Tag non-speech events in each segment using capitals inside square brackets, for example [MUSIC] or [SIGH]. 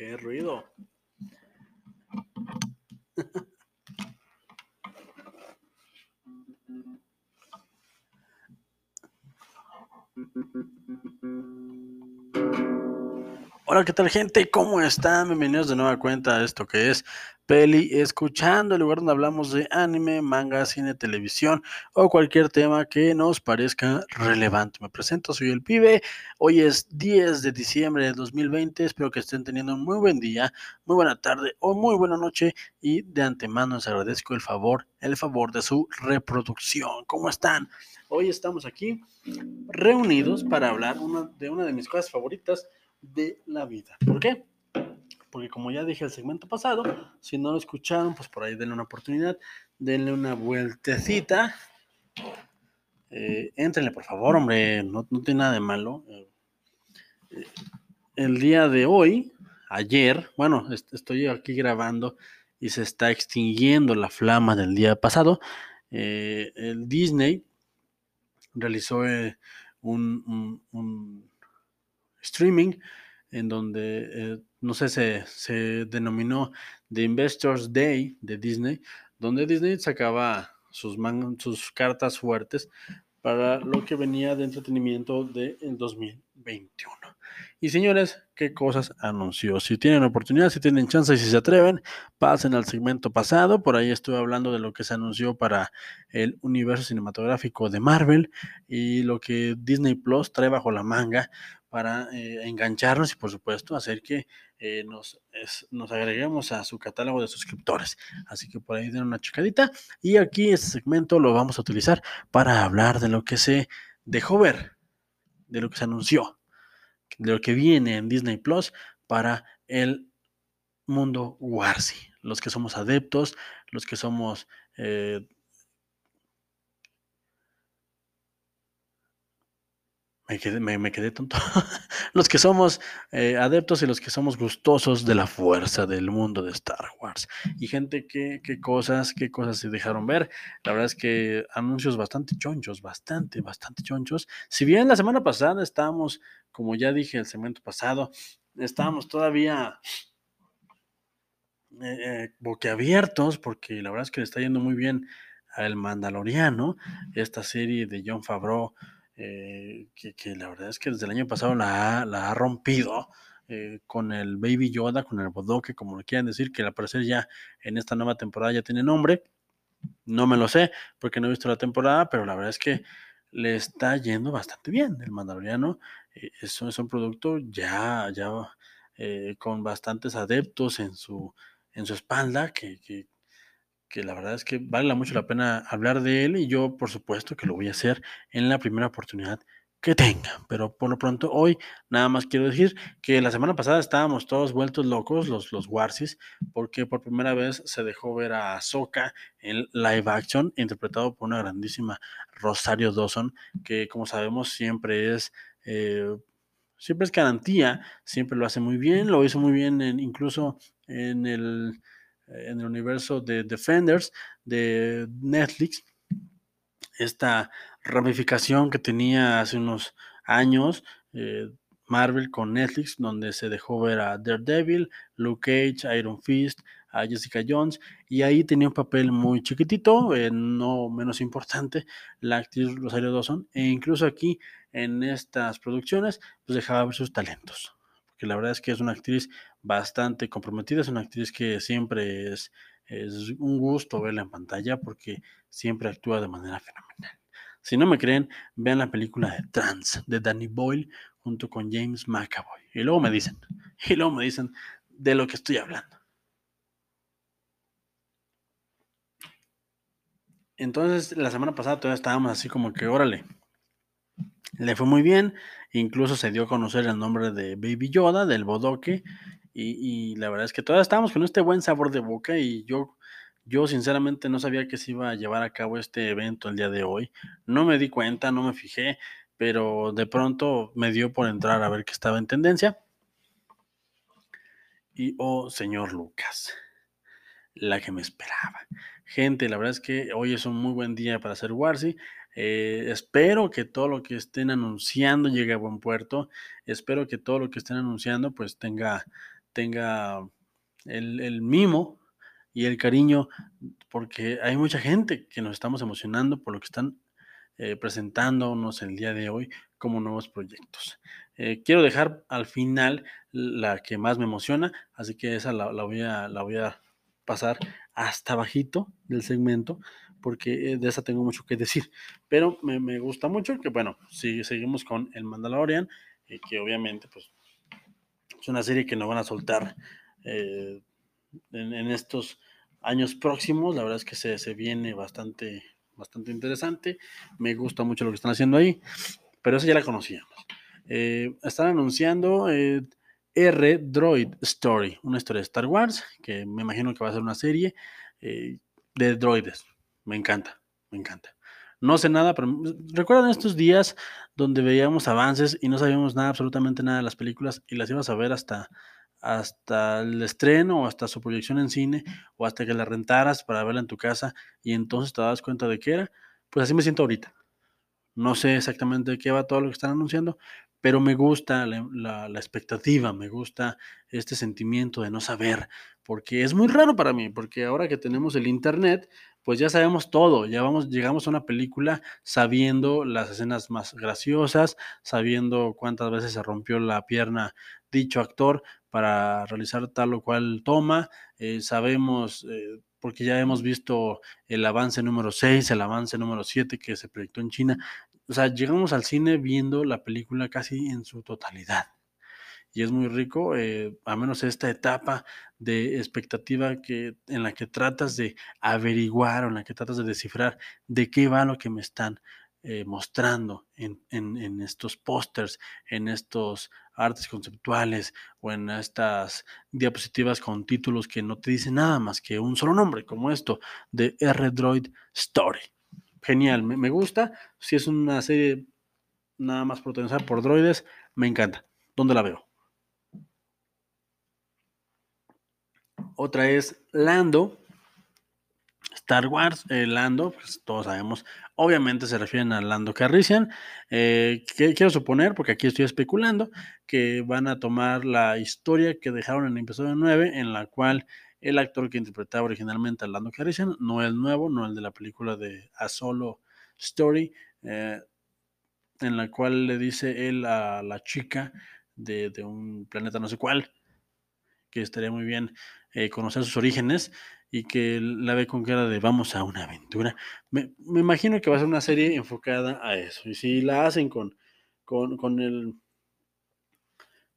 Qué ruido. Hola, ¿qué tal gente? ¿Cómo están? Bienvenidos de nueva cuenta a esto que es Peli Escuchando, el lugar donde hablamos de anime, manga, cine, televisión o cualquier tema que nos parezca relevante. Me presento, soy el pibe. Hoy es 10 de diciembre de 2020. Espero que estén teniendo un muy buen día, muy buena tarde o muy buena noche y de antemano les agradezco el favor, el favor de su reproducción. ¿Cómo están? Hoy estamos aquí reunidos para hablar de una de mis cosas favoritas de la vida. ¿Por qué? Porque como ya dije el segmento pasado, si no lo escucharon, pues por ahí denle una oportunidad, denle una vueltecita. Eh, éntrenle, por favor, hombre, no, tiene nada de malo. Eh, el día de hoy, ayer, bueno, estoy aquí grabando y se está extinguiendo la flama del día pasado. Eh, el Disney realizó eh, un, streaming en donde, eh, no sé, se, se, denominó The Investors Day de Disney, donde Disney sacaba sus, sus cartas fuertes para lo que venía de entretenimiento del 2021. Y señores, ¿qué cosas anunció? Si tienen oportunidad, si tienen chance y si se atreven, pasen al segmento pasado. Por ahí estuve hablando de lo que se anunció para el universo cinematográfico de Marvel y lo que Disney Plus trae bajo la manga para eh, engancharnos y por supuesto hacer que eh, nos, nos agreguemos a su catálogo de suscriptores. Así que por ahí den una checadita y aquí este segmento lo vamos a utilizar para hablar de lo que se dejó ver, de lo que se anunció, de lo que viene en Disney Plus para el mundo Warsi. Los que somos adeptos, los que somos eh, Me quedé, tonto. [LAUGHS] los que somos eh, adeptos y los que somos gustosos de la fuerza del mundo de Star Wars. Y gente, ¿qué, qué cosas, qué cosas se dejaron ver? La verdad es que anuncios bastante chonchos, bastante, bastante chonchos. Si bien la semana pasada estábamos, como ya dije el segmento pasado, estábamos todavía eh, eh, boquiabiertos, porque la verdad es que le está yendo muy bien al Mandaloriano, esta serie de John Favreau eh, que, la verdad es que desde el año pasado la, ha rompido eh, con el Baby Yoda, con el Bodoque, como lo quieran decir, que al parecer ya en esta nueva temporada ya tiene nombre. No me lo sé porque no he visto la temporada, pero la verdad es que le está yendo bastante bien. El Mandaloriano eh, es, es, un producto ya, ya con bastantes adeptos en su, en su espalda que, que la verdad es que vale mucho la pena hablar de él y yo por supuesto que lo voy a hacer en la primera oportunidad que tenga. Pero por lo pronto hoy nada más quiero decir que la semana pasada estábamos todos vueltos locos, los, los Warsis, porque por primera vez se dejó ver a Ahsoka en live action, interpretado por una grandísima Rosario Dawson, que como sabemos siempre es... Eh, siempre es garantía, siempre lo hace muy bien, lo hizo muy bien en, incluso en el en el universo de Defenders de Netflix, esta ramificación que tenía hace unos años eh, Marvel con Netflix, donde se dejó ver a Daredevil, Luke Cage, Iron Fist, a Jessica Jones, y ahí tenía un papel muy chiquitito, eh, no menos importante, la actriz Rosario Dawson, e incluso aquí en estas producciones, pues dejaba ver sus talentos que la verdad es que es una actriz bastante comprometida, es una actriz que siempre es, es un gusto verla en pantalla porque siempre actúa de manera fenomenal. Si no me creen, vean la película de Trans de Danny Boyle junto con James McAvoy. Y luego me dicen, [LAUGHS] y luego me dicen de lo que estoy hablando. Entonces, la semana pasada todavía estábamos así como que, órale, le fue muy bien, incluso se dio a conocer el nombre de Baby Yoda, del bodoque, y, la verdad es que todavía estábamos con este buen sabor de boca y yo, yo sinceramente no sabía que se iba a llevar a cabo este evento el día de hoy. No me di cuenta, no me fijé, pero de pronto me dio por entrar a ver qué estaba en tendencia. Y, oh, señor Lucas, la que me esperaba. Gente, la verdad es que hoy es un muy buen día para hacer Warsi. Eh, espero que todo lo que estén anunciando llegue a buen puerto. Espero que todo lo que estén anunciando pues tenga, tenga el, mimo y el cariño, porque hay mucha gente que nos estamos emocionando por lo que están eh, presentándonos el día de hoy como nuevos proyectos. Eh, quiero dejar al final la que más me emociona, así que esa la, voy, a, la voy a pasar hasta bajito del segmento, porque eh, de esa tengo mucho que decir. Pero me, gusta mucho que, bueno, si seguimos con el Mandalorian, que obviamente, pues, es una serie que nos van a soltar en, estos años próximos. La verdad es que se, se viene bastante, bastante interesante. Me gusta mucho lo que están haciendo ahí, pero eso ya la conocíamos. Eh, están anunciando eh, R Droid Story, una historia de Star Wars, que me imagino que va a ser una serie eh, de droides. Me encanta, me encanta. No sé nada, pero recuerdan estos días donde veíamos avances y no sabíamos nada, absolutamente nada de las películas y las ibas a ver hasta, hasta el estreno o hasta su proyección en cine o hasta que la rentaras para verla en tu casa y entonces te das cuenta de qué era? Pues así me siento ahorita. No sé exactamente de qué va todo lo que están anunciando, pero me gusta la, expectativa, me gusta este sentimiento de no saber, porque es muy raro para mí, porque ahora que tenemos el Internet, pues ya sabemos todo, ya vamos, llegamos a una película sabiendo las escenas más graciosas, sabiendo cuántas veces se rompió la pierna dicho actor para realizar tal o cual toma, eh, sabemos... Eh, porque ya hemos visto el avance número 6, el avance número 7 que se proyectó en China, o sea, llegamos al cine viendo la película casi en su totalidad. Y es muy rico, eh, a menos esta etapa de expectativa que, en la que tratas de averiguar o en la que tratas de descifrar de qué va lo que me están eh, mostrando en, estos pósters, en estos artes conceptuales o en estas diapositivas con títulos que no te dicen nada más que un solo nombre, como esto de R-Droid Story genial, me, gusta. Si es una serie nada más protagonizada por droides, me encanta. ¿Dónde la veo? Otra es Lando. Star Wars, eh, Lando, pues todos sabemos, obviamente se refieren a Lando Carrician. Eh, quiero suponer, porque aquí estoy especulando, que van a tomar la historia que dejaron en el episodio 9, en la cual el actor que interpretaba originalmente a Lando Calrissian, no el nuevo, no el de la película de A Solo Story, eh, en la cual le dice él a la chica de, un planeta no sé cuál, que estaría muy bien eh, conocer sus orígenes y que la ve con cara de vamos a una aventura. Me, imagino que va a ser una serie enfocada a eso. Y si la hacen con, con, con el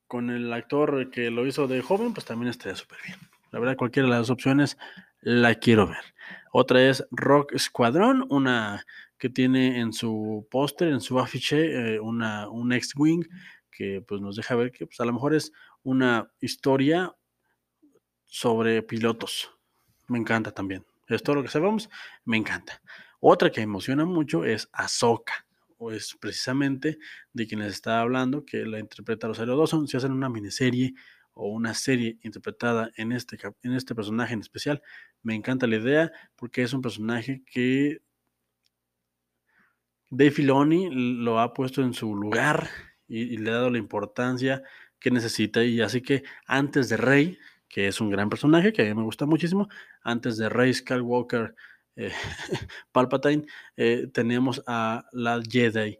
con el actor que lo hizo de joven, pues también estaría súper bien. La verdad, cualquiera de las opciones la quiero ver. Otra es Rock Squadron, una que tiene en su póster, en su afiche, eh, una, un X-Wing que pues nos deja ver que pues, a lo mejor es una historia sobre pilotos. Me encanta también. Es todo lo que sabemos, me encanta. Otra que emociona mucho es Ahsoka, o es precisamente de quien les estaba hablando, que la interpreta Rosario Dawson. Si hacen una miniserie o una serie interpretada en este, en este personaje en especial. Me encanta la idea porque es un personaje que Dave Filoni lo ha puesto en su lugar y, le ha dado la importancia que necesita. Y así que antes de Rey, que es un gran personaje que a mí me gusta muchísimo, antes de Rey Skywalker eh, [LAUGHS] Palpatine, eh, tenemos a la Jedi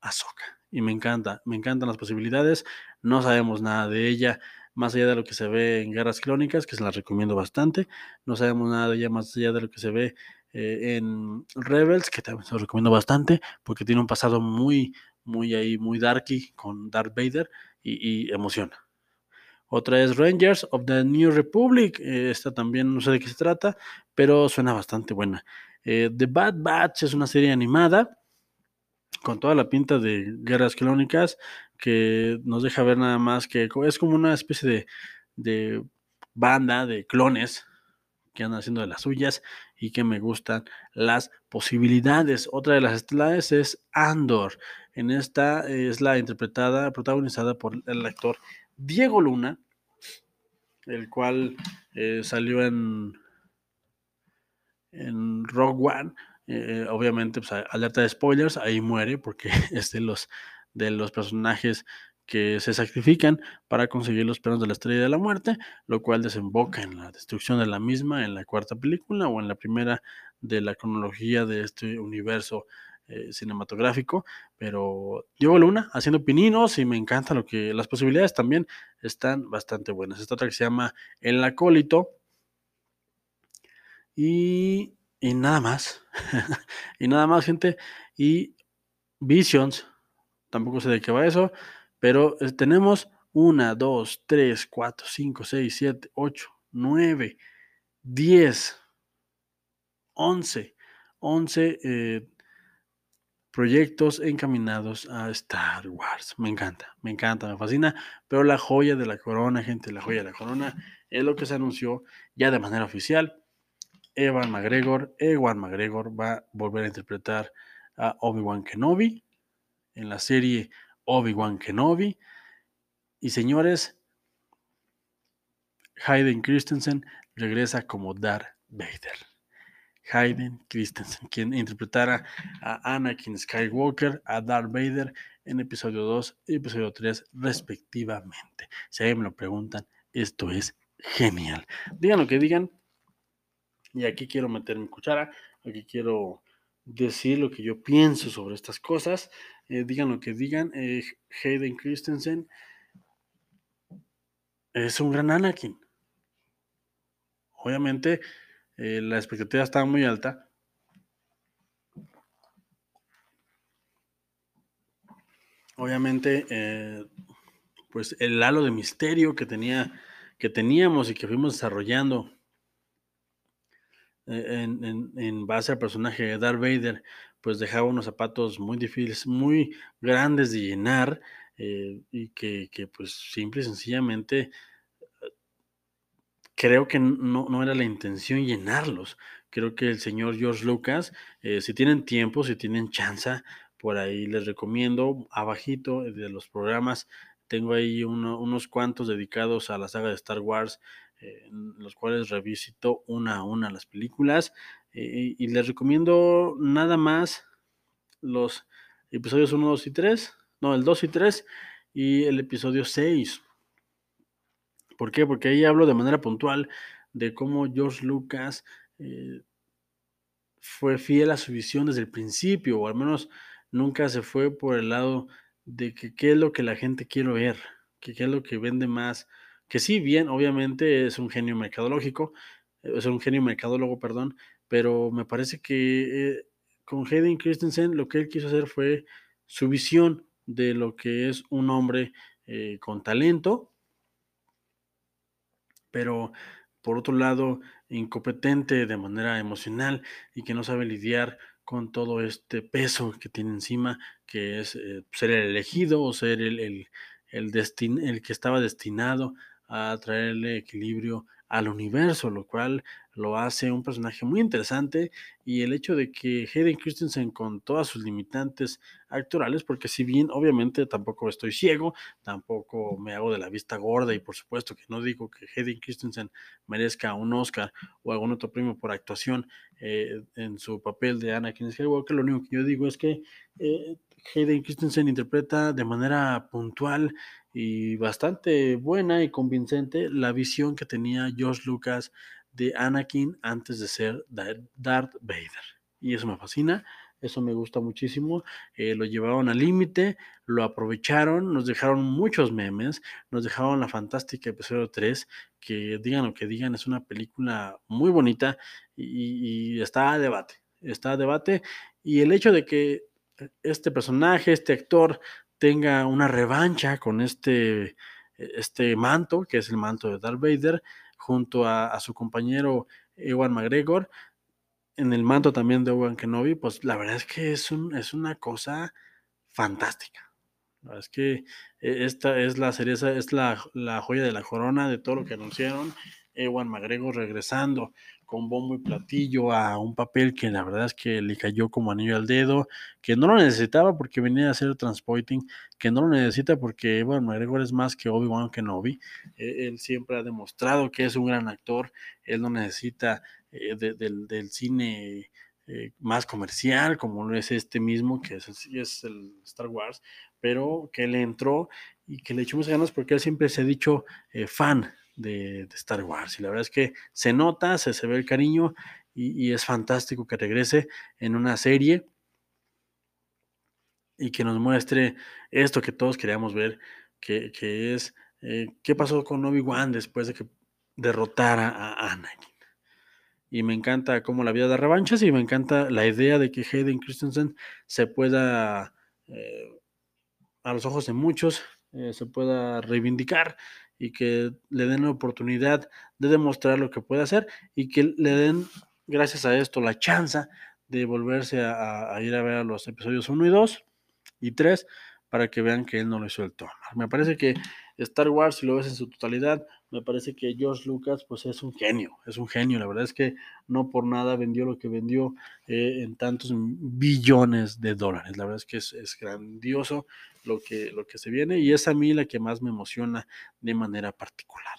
Ahsoka. Y me encanta, me encantan las posibilidades. No sabemos nada de ella más allá de lo que se ve en Guerras Clónicas, que se las recomiendo bastante. No sabemos nada de ella más allá de lo que se ve eh, en Rebels, que también se lo recomiendo bastante, porque tiene un pasado muy, muy ahí, muy darky con Darth Vader y, emociona. Otra es Rangers of the New Republic. Eh, esta también no sé de qué se trata, pero suena bastante buena. Eh, the Bad Batch es una serie animada con toda la pinta de guerras clónicas, que nos deja ver nada más que es como una especie de, banda de clones que andan haciendo de las suyas y que me gustan las posibilidades. Otra de las estelares es Andor. En esta es la interpretada, protagonizada por el actor Diego Luna, el cual eh, salió en, en Rogue One eh, obviamente, pues, alerta de spoilers, ahí muere porque [LAUGHS] es de los, de los personajes que se sacrifican para conseguir los planos de la estrella de la muerte, lo cual desemboca en la destrucción de la misma en la cuarta película o en la primera de la cronología de este universo eh, cinematográfico, pero Diego Luna haciendo pininos y me encanta lo que las posibilidades también están bastante buenas. Esta otra que se llama El Acólito y, y nada más, [LAUGHS] y nada más gente, y Visions, tampoco sé de qué va eso, pero eh, tenemos 1, 2, 3, 4, 5, 6, 7, 8, 9, 10, 11, 11 eh, proyectos encaminados a Star Wars. Me encanta, me encanta, me fascina. Pero la joya de la corona, gente, la joya de la corona es lo que se anunció ya de manera oficial. Evan McGregor, Ewan McGregor va a volver a interpretar a Obi-Wan Kenobi en la serie Obi-Wan Kenobi. Y señores, Hayden Christensen regresa como Darth Vader. Hayden Christensen, quien interpretara a Anakin Skywalker, a Darth Vader en episodio 2 y episodio 3 respectivamente. Si a me lo preguntan, esto es genial. Digan lo que digan. Y aquí quiero meter mi cuchara, aquí quiero decir lo que yo pienso sobre estas cosas. Eh, digan lo que digan. Eh, Hayden Christensen es un gran Anakin. Obviamente, eh, la expectativa estaba muy alta. Obviamente, eh, pues el halo de misterio que tenía, que teníamos y que fuimos desarrollando eh, en, base al personaje de Darth Vader, pues dejaba unos zapatos muy difíciles, muy grandes de llenar y que, que, pues simple y sencillamente creo que no, era la intención llenarlos. Creo que el señor George Lucas, eh, si tienen tiempo, si tienen chance, por ahí les recomiendo, abajito de los programas, tengo ahí unos cuantos dedicados a la saga de Star Wars, eh, los cuales revisito una a una las películas, eh, y les recomiendo nada más los episodios 1, 2 y 3, no, el 2 y 3, y el episodio 6 ¿Por qué? Porque ahí hablo de manera puntual de cómo George Lucas eh, fue fiel a su visión desde el principio, o al menos nunca se fue por el lado de que qué es lo que la gente quiere ver, que qué es lo que vende más, que sí, bien, obviamente es un genio mercadológico, es un genio mercadólogo, perdón, pero me parece que eh, con Hayden Christensen lo que él quiso hacer fue su visión de lo que es un hombre eh, con talento, pero por otro lado, incompetente de manera emocional y que no sabe lidiar con todo este peso que tiene encima, que es eh, ser el elegido o ser el, el, el, el que estaba destinado a traerle equilibrio al universo, lo cual lo hace un personaje muy interesante y el hecho de que Hayden Christensen con todas sus limitantes actorales, porque si bien obviamente tampoco estoy ciego, tampoco me hago de la vista gorda y por supuesto que no digo que Hayden Christensen merezca un Oscar o algún otro premio por actuación eh, en su papel de Anakin Skywalker, lo único que yo digo es que eh, Hayden Christensen interpreta de manera puntual y bastante buena y convincente la visión que tenía George Lucas de Anakin antes de ser Darth Vader. Y eso me fascina, eso me gusta muchísimo. Eh, lo llevaron al límite, lo aprovecharon, nos dejaron muchos memes, nos dejaron la fantástica episodio 3, que digan lo que digan, es una película muy bonita y, está a debate, está a debate. Y el hecho de que este personaje, este actor, tenga una revancha con este, este manto, que es el manto de Darth Vader, junto a, su compañero Ewan McGregor, en el manto también de Obi-Wan Kenobi, pues la verdad es que es, un, es una cosa fantástica. La verdad es que eh, esta es la cereza, es la, la joya de la corona de todo lo que anunciaron. Ewan McGregor regresando con bombo y platillo a un papel que la verdad es que le cayó como anillo al dedo, que no lo necesitaba porque venía a hacer transporting, que no lo necesita porque Ewan McGregor es más que Obi-Wan Kenobi. Eh, él siempre ha demostrado que es un gran actor, él no necesita eh, del, cine eh, más comercial como es este mismo, que es, es el Star Wars, pero que le entró y que le echemos ganas porque él siempre se ha dicho eh, fan de, Star Wars. Y la verdad es que se nota, se, se ve el cariño y, es fantástico que regrese en una serie y que nos muestre esto que todos queríamos ver, que, es eh, qué pasó con Obi-Wan después de que derrotara a Anakin. Y me encanta cómo la vida da revanchas y me encanta la idea de que Hayden Christensen se pueda, eh, a los ojos de muchos, eh, se pueda reivindicar y que le den la oportunidad de demostrar lo que puede hacer y que le den, gracias a esto, la chance de volverse a, ir a ver los episodios 1 y 2 y 3 para que vean que él no lo hizo el tono. Me parece que Star Wars, si lo ves en su totalidad, me parece que George Lucas pues es un genio, es un genio, la verdad es que no por nada vendió lo que vendió eh, en tantos billones de dólares, la verdad es que es, grandioso lo que, lo que se viene y es a mí la que más me emociona de manera particular.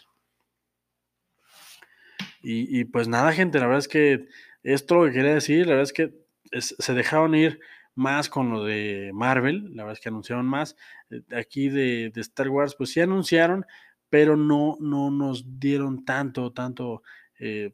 Y, pues nada, gente, la verdad es que esto lo que quería decir, la verdad es que se dejaron ir más con lo de Marvel, la verdad es que anunciaron más. Eh, aquí de, Star Wars, pues sí anunciaron, pero no, no nos dieron tanto, tanto, eh,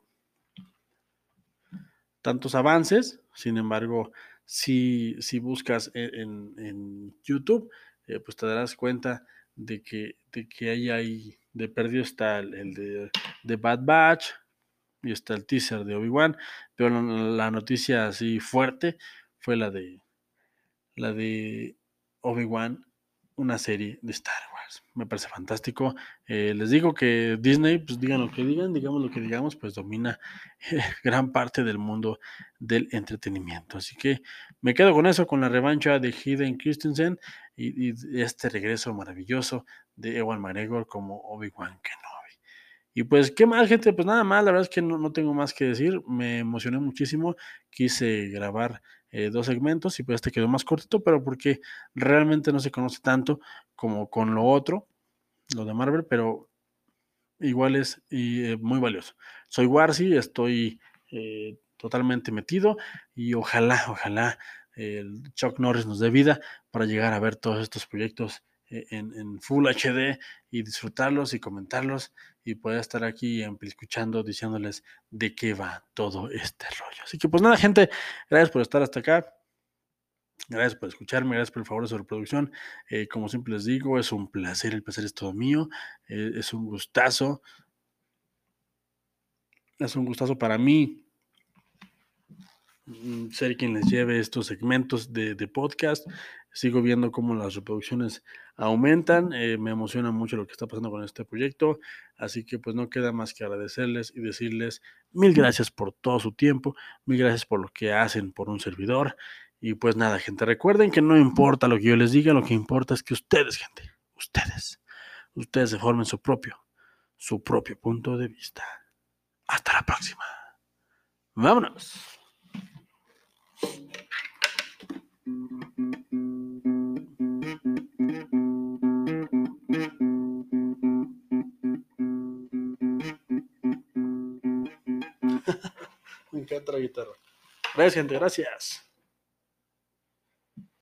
tantos avances. Sin embargo, si, si buscas e, en, YouTube, eh, pues te darás cuenta de que, de que ahí hay, de perdido está el, de, de, Bad Batch y está el teaser de Obi-Wan, pero la, noticia así fuerte fue la de la de Obi-Wan, una serie de Star Wars me parece fantástico. Eh, les digo que Disney, pues digan lo que digan, digamos lo que digamos, pues domina [LAUGHS] gran parte del mundo del entretenimiento. Así que me quedo con eso, con la revancha de Hayden Christensen y, este regreso maravilloso de Ewan McGregor como Obi-Wan Kenobi. Y pues, ¿qué más, gente? Pues nada más, la verdad es que no, no tengo más que decir. Me emocioné muchísimo. Quise grabar eh, dos segmentos y pues este quedó más cortito, pero porque realmente no se conoce tanto como con lo otro, lo de Marvel, pero igual es y, eh, muy valioso. Soy Warsi, estoy eh, totalmente metido y ojalá, ojalá el Chuck Norris nos dé vida para llegar a ver todos estos proyectos en, en, Full HD y disfrutarlos y comentarlos y poder estar aquí escuchando, diciéndoles de qué va todo este rollo. Así que pues nada, gente, gracias por estar hasta acá. Gracias por escucharme, gracias por el favor de su reproducción. Eh, como siempre les digo, es un placer, el placer es todo mío. Eh, es un gustazo. Es un gustazo para mí Mm, ser quien les lleve estos segmentos de, podcast. Sigo viendo cómo las reproducciones aumentan. Eh, me emociona mucho lo que está pasando con este proyecto. Así que pues no queda más que agradecerles y decirles mil gracias por todo su tiempo. Mil gracias por lo que hacen por un servidor. Y pues nada, gente, recuerden que no importa lo que yo les diga, lo que importa es que ustedes, gente, ustedes, ustedes se formen su propio, su propio punto de vista. Hasta la próxima. Vámonos. Me encanta la guitarra. Gracias, gente, gracias.